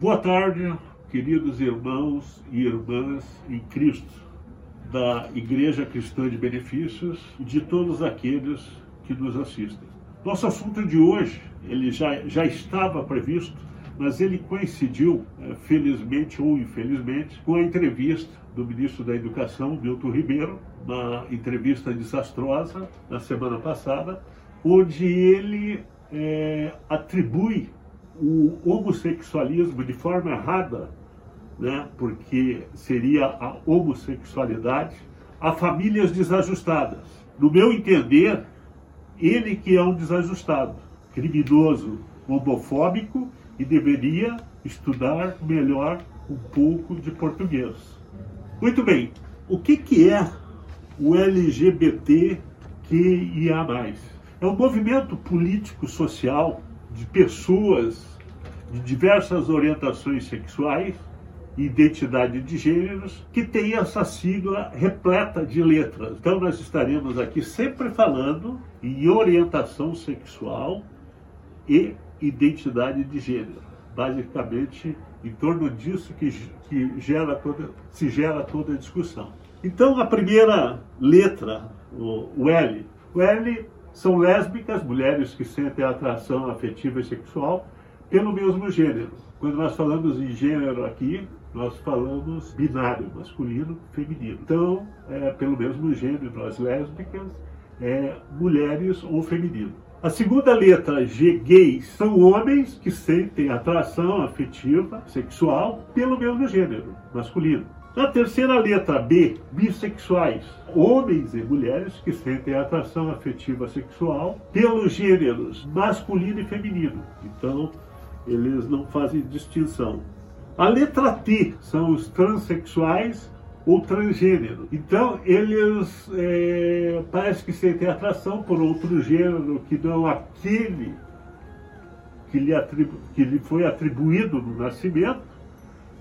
Boa tarde, queridos irmãos e irmãs em Cristo, da Igreja Cristã de Benefícios e de todos aqueles que nos assistem. Nosso assunto de hoje, ele já, já estava previsto, mas ele coincidiu, eh, felizmente ou infelizmente, com a entrevista do ministro da Educação, Milton Ribeiro, uma entrevista desastrosa na semana passada, onde ele é, atribui o homossexualismo de forma errada, né, porque seria a homossexualidade, a famílias desajustadas. No meu entender, ele que é um desajustado, criminoso, homofóbico e deveria estudar melhor um pouco de português. Muito bem, o que, que é o LGBTQIA+. É um movimento político-social de pessoas de diversas orientações sexuais e identidade de gêneros que tem essa sigla repleta de letras. Então nós estaremos aqui sempre falando em orientação sexual e identidade de gênero. Basicamente, em torno disso que, que gera toda, se gera toda a discussão. Então, a primeira letra, o, o L, o L são lésbicas, mulheres que sentem atração afetiva e sexual pelo mesmo gênero. Quando nós falamos em gênero aqui, nós falamos binário, masculino, feminino. Então, é, pelo mesmo gênero, as lésbicas, é, mulheres ou feminino. A segunda letra, G, gays, são homens que sentem atração afetiva, sexual, pelo mesmo gênero, masculino. Na terceira letra, B, bissexuais, homens e mulheres que sentem atração afetiva sexual pelos gêneros masculino e feminino. Então, eles não fazem distinção. A letra T são os transexuais ou transgênero. Então, eles é, parece que sentem atração por outro gênero que não aquele que lhe, atribu que lhe foi atribuído no nascimento,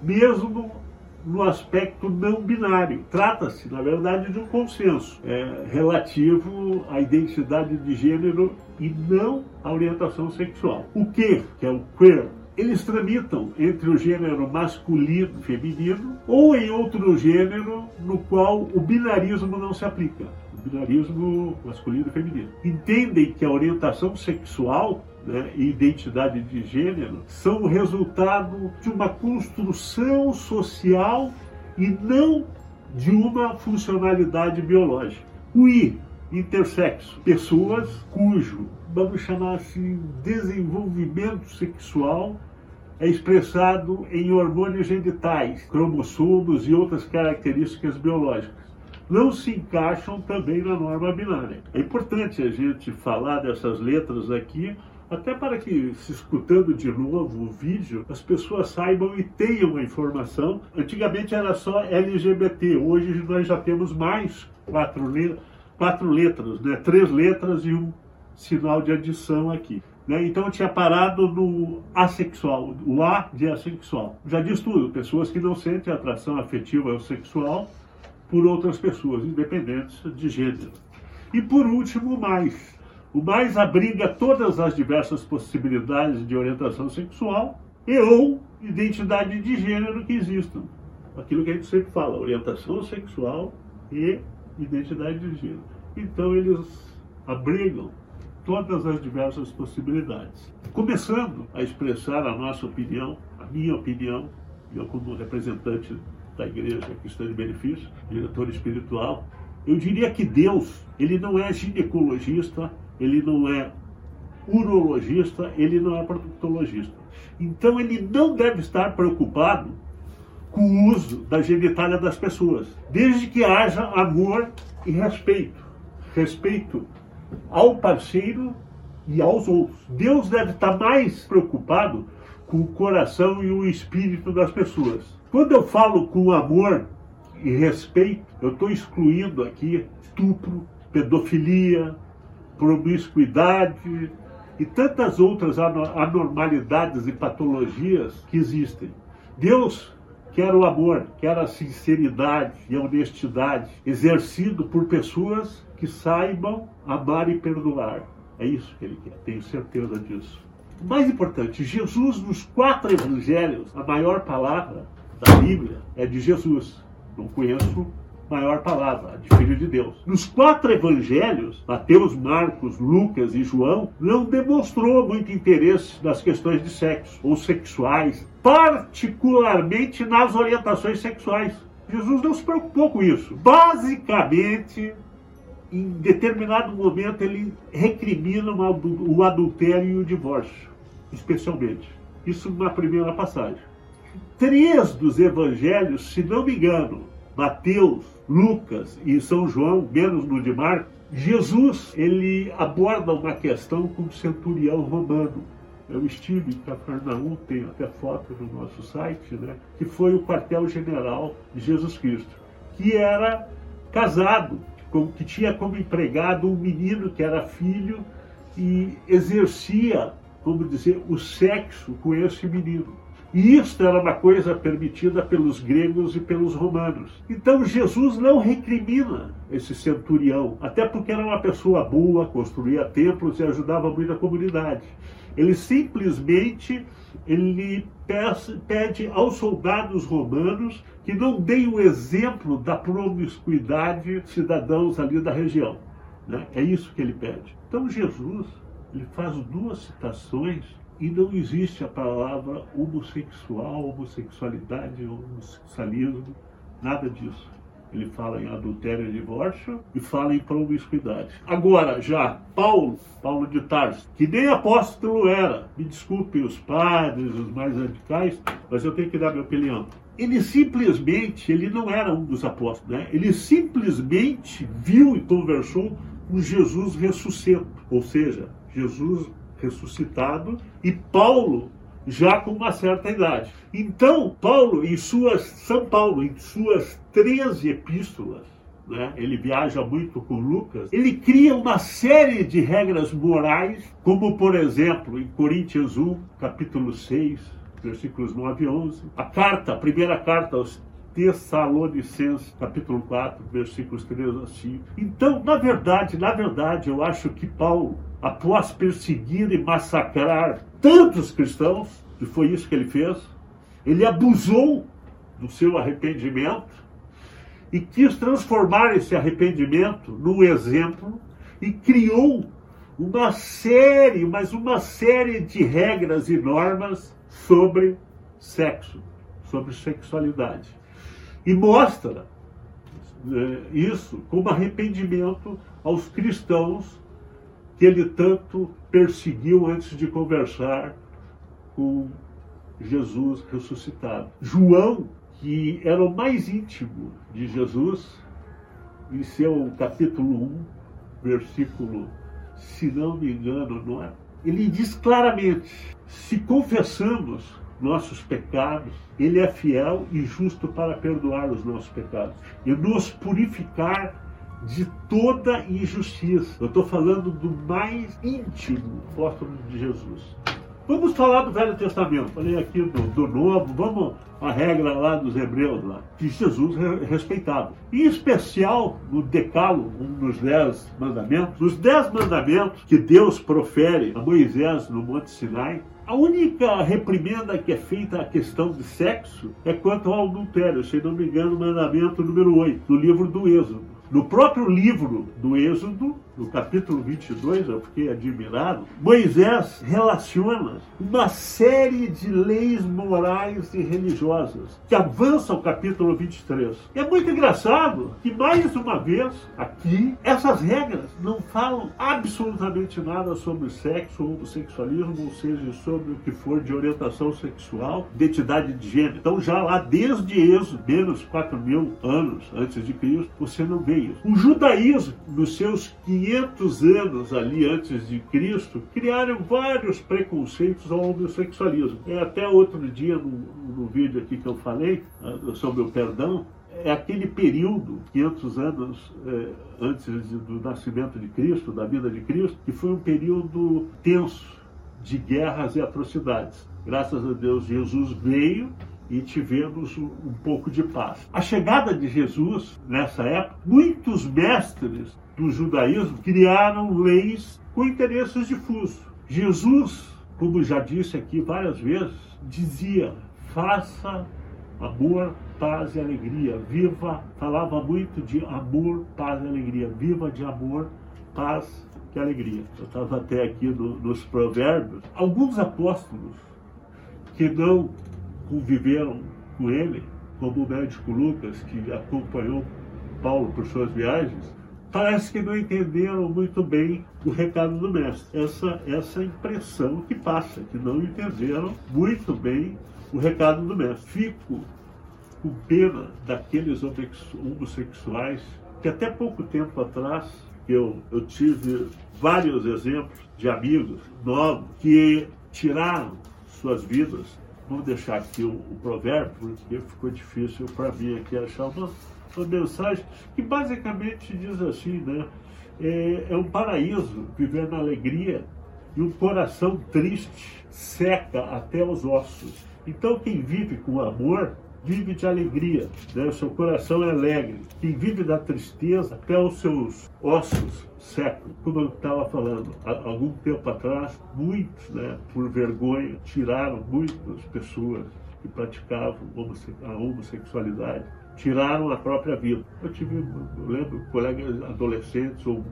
mesmo no aspecto não binário. Trata-se, na verdade, de um consenso é, relativo à identidade de gênero e não à orientação sexual. O que, que é o queer, eles tramitam entre o gênero masculino e feminino ou em outro gênero no qual o binarismo não se aplica. O binarismo masculino e feminino. Entendem que a orientação sexual né, e identidade de gênero são o resultado de uma construção social e não de uma funcionalidade biológica. O I, intersexo, pessoas cujo, vamos chamar assim, desenvolvimento sexual é expressado em hormônios genitais, cromossomos e outras características biológicas. Não se encaixam também na norma binária. É importante a gente falar dessas letras aqui, até para que, se escutando de novo o vídeo, as pessoas saibam e tenham a informação. Antigamente era só LGBT, hoje nós já temos mais quatro, quatro letras, né? três letras e um sinal de adição aqui. Né? Então eu tinha parado no assexual, o A de assexual. Já diz tudo, pessoas que não sentem atração afetiva ou sexual por outras pessoas, independentes de gênero. E por último, mais o mais abriga todas as diversas possibilidades de orientação sexual e ou identidade de gênero que existam. Aquilo que a gente sempre fala, orientação sexual e identidade de gênero. Então eles abrigam todas as diversas possibilidades. Começando a expressar a nossa opinião, a minha opinião, eu como representante da Igreja Cristã de Benefício, diretor espiritual, eu diria que Deus, ele não é ginecologista ele não é urologista, ele não é proctologista. Então ele não deve estar preocupado com o uso da genitália das pessoas, desde que haja amor e respeito. Respeito ao parceiro e aos outros. Deus deve estar mais preocupado com o coração e o espírito das pessoas. Quando eu falo com amor e respeito, eu estou excluindo aqui estupro, pedofilia, promiscuidade e tantas outras anormalidades e patologias que existem. Deus quer o amor, quer a sinceridade e a honestidade exercido por pessoas que saibam amar e perdoar. É isso que ele quer, tenho certeza disso. mais importante, Jesus nos quatro evangelhos, a maior palavra da Bíblia é de Jesus. Não conheço maior palavra, de Filho de Deus. Nos quatro evangelhos, Mateus, Marcos, Lucas e João, não demonstrou muito interesse nas questões de sexo ou sexuais, particularmente nas orientações sexuais. Jesus não se preocupou com isso. Basicamente, em determinado momento, ele recrimina o adultério e o divórcio, especialmente. Isso na primeira passagem. Três dos evangelhos, se não me engano, Mateus, Lucas e São João, menos no de Marcos, Jesus ele aborda uma questão com o centurião romano. Eu estive em Cafarnaum, tem até foto no nosso site, né? que foi o quartel-general de Jesus Cristo, que era casado, que tinha como empregado um menino que era filho e exercia, vamos dizer, o sexo com esse menino. E isto era uma coisa permitida pelos gregos e pelos romanos. Então Jesus não recrimina esse centurião, até porque era uma pessoa boa, construía templos e ajudava muito a comunidade. Ele simplesmente ele pede aos soldados romanos que não deem o exemplo da promiscuidade cidadãos ali da região. Né? É isso que ele pede. Então Jesus ele faz duas citações e não existe a palavra homossexual, homossexualidade, homossexualismo, nada disso. Ele fala em adultério e divórcio e fala em promiscuidade. Agora, já Paulo, Paulo de Tarso, que nem apóstolo era, me desculpem os padres, os mais radicais, mas eu tenho que dar minha opinião. Ele simplesmente, ele não era um dos apóstolos, né? ele simplesmente viu e conversou com Jesus ressuscito, ou seja, Jesus ressuscitado, e Paulo já com uma certa idade. Então, Paulo, em suas, São Paulo, em suas 13 epístolas, né, ele viaja muito com Lucas, ele cria uma série de regras morais, como por exemplo, em Coríntios 1, capítulo 6, versículos 9 e 11, a carta, a primeira carta aos Tessalonicenses, capítulo 4, versículos 3 a 5. Então, na verdade, na verdade, eu acho que Paulo após perseguir e massacrar tantos cristãos, que foi isso que ele fez, ele abusou do seu arrependimento e quis transformar esse arrependimento num exemplo e criou uma série, mas uma série de regras e normas sobre sexo, sobre sexualidade. E mostra eh, isso como arrependimento aos cristãos que ele tanto perseguiu antes de conversar com Jesus ressuscitado. João, que era o mais íntimo de Jesus, em seu capítulo 1, versículo, se não me engano, não é? Ele diz claramente: se confessamos nossos pecados, Ele é fiel e justo para perdoar os nossos pecados e nos purificar de toda injustiça. Eu estou falando do mais íntimo apóstolo de Jesus. Vamos falar do Velho Testamento. Falei aqui do, do Novo, vamos a regra lá dos hebreus lá, que Jesus respeitava. Em especial no Decálogo, um dos dez mandamentos. Os dez mandamentos que Deus profere a Moisés no Monte Sinai, a única reprimenda que é feita à questão de sexo é quanto ao adultério, se não me engano, mandamento número 8, do livro do Êxodo. No próprio livro do Êxodo, no capítulo 22, eu fiquei admirado, Moisés relaciona uma série de leis morais e religiosas que avançam ao capítulo 23. É muito engraçado que, mais uma vez, aqui, essas regras não falam absolutamente nada sobre sexo homossexualismo, ou seja, sobre o que for de orientação sexual, identidade de gênero. Então, já lá desde Êxodo, menos 4 mil anos antes de Cristo, você não vê isso. O judaísmo, nos seus 500 500 anos ali antes de Cristo, criaram vários preconceitos ao homossexualismo. É até outro dia, no, no vídeo aqui que eu falei ah, sobre o perdão, é aquele período, 500 anos é, antes do nascimento de Cristo, da vida de Cristo, que foi um período tenso de guerras e atrocidades. Graças a Deus, Jesus veio e tivemos um pouco de paz. A chegada de Jesus, nessa época, muitos mestres do judaísmo criaram leis com interesses difusos. Jesus como já disse aqui várias vezes, dizia: faça amor, paz e alegria. Viva, falava muito de amor, paz e alegria. Viva de amor, paz e alegria. Eu estava até aqui no, nos provérbios. Alguns apóstolos que não conviveram com ele, como o médico Lucas, que acompanhou Paulo por suas viagens, parece que não entenderam muito bem o recado do mestre. Essa, essa impressão que passa, que não entenderam muito bem o recado do mestre. Fico com pena daqueles homossexuais que até pouco tempo atrás eu, eu tive vários exemplos de amigos novos que tiraram suas vidas. Vamos deixar aqui o, o provérbio, porque ficou difícil para mim aqui achar uma, uma mensagem que basicamente diz assim, né? É, é um paraíso viver na alegria e um coração triste seca até os ossos. Então quem vive com amor vive de alegria, né? o seu coração é alegre. Quem vive da tristeza, até os seus ossos secam. Como eu estava falando, há algum tempo atrás, muitos, né, por vergonha, tiraram muitas pessoas que praticavam a homossexualidade, tiraram a própria vida. Eu tive, eu lembro, colegas adolescentes ou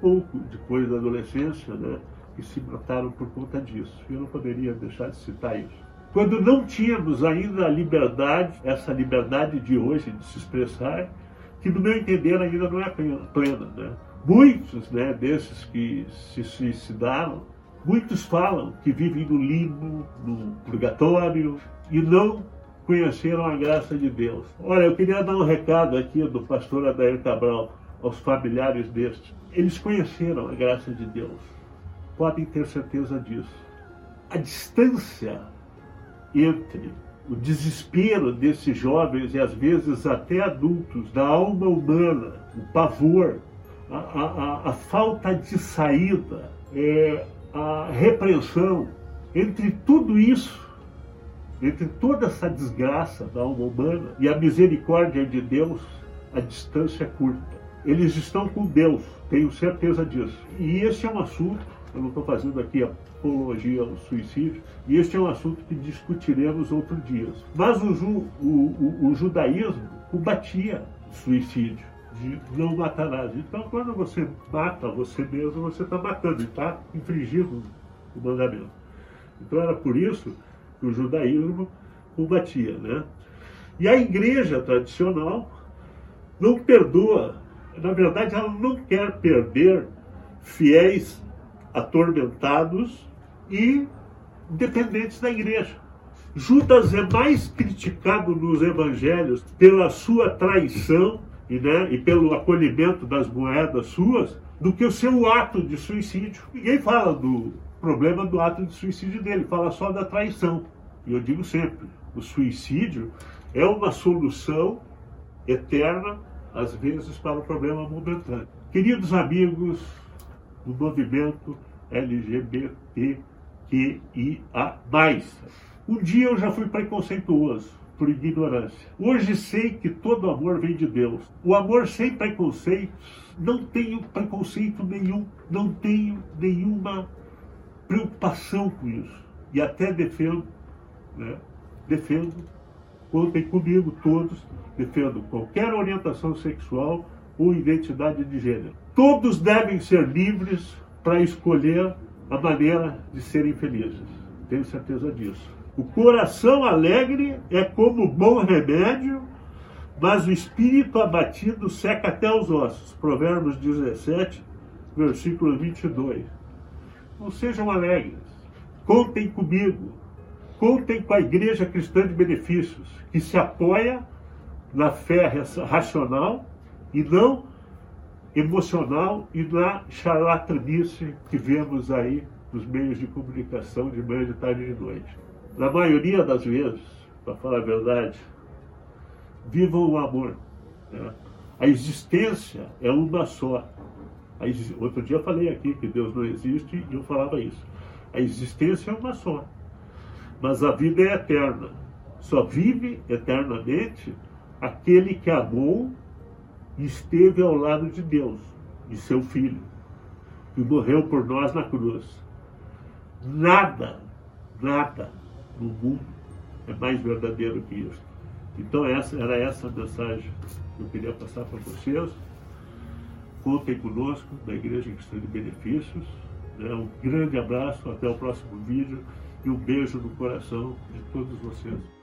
pouco depois da adolescência, né, que se mataram por conta disso. Eu não poderia deixar de citar isso quando não tínhamos ainda a liberdade, essa liberdade de hoje de se expressar, que no meu entender ainda não é plena. Né? Muitos né, desses que se suicidaram, muitos falam que vivem no limbo, no purgatório, e não conheceram a graça de Deus. Olha, eu queria dar um recado aqui do pastor Adair Cabral aos familiares destes. Eles conheceram a graça de Deus, podem ter certeza disso. A distância entre o desespero desses jovens e às vezes até adultos, da alma humana, o pavor, a, a, a falta de saída, é, a repreensão, entre tudo isso, entre toda essa desgraça da alma humana e a misericórdia de Deus, a distância é curta. Eles estão com Deus, tenho certeza disso. E esse é um assunto eu não estou fazendo aqui apologia ao suicídio, e este é um assunto que discutiremos outro dia. Mas o, ju, o, o, o judaísmo combatia o suicídio, de não matarás. Então, quando você mata você mesmo, você está matando e está infringindo o mandamento. Então, era por isso que o judaísmo combatia. Né? E a igreja tradicional não perdoa, na verdade, ela não quer perder fiéis atormentados e dependentes da igreja. Judas é mais criticado nos evangelhos pela sua traição e, né, e pelo acolhimento das moedas suas do que o seu ato de suicídio. Ninguém fala do problema do ato de suicídio dele, fala só da traição. E eu digo sempre: o suicídio é uma solução eterna, às vezes, para o problema momentâneo. Queridos amigos, do movimento LGBTQIA+. Um dia eu já fui preconceituoso por ignorância. Hoje sei que todo amor vem de Deus. O amor sem preconceitos, não tenho preconceito nenhum, não tenho nenhuma preocupação com isso. E até defendo, né? defendo, contem comigo todos, defendo qualquer orientação sexual ou identidade de gênero. Todos devem ser livres para escolher a maneira de serem felizes. Tenho certeza disso. O coração alegre é como bom remédio, mas o espírito abatido seca até os ossos. Provérbios 17, versículo 22. Não sejam alegres. Contem comigo. Contem com a Igreja Cristã de Benefícios, que se apoia na fé racional e não emocional e na charlatanice que vemos aí nos meios de comunicação de manhã, de tarde e de noite. Na maioria das vezes, para falar a verdade, vivam o amor. Né? A existência é uma só. Outro dia eu falei aqui que Deus não existe e eu falava isso. A existência é uma só. Mas a vida é eterna. Só vive eternamente aquele que amou esteve ao lado de Deus, de seu Filho, que morreu por nós na cruz. Nada nada no mundo é mais verdadeiro que isso. Então essa era essa a mensagem que eu queria passar para vocês. Contem conosco da Igreja Cristã de Benefícios. Né? Um grande abraço, até o próximo vídeo e um beijo no coração de todos vocês.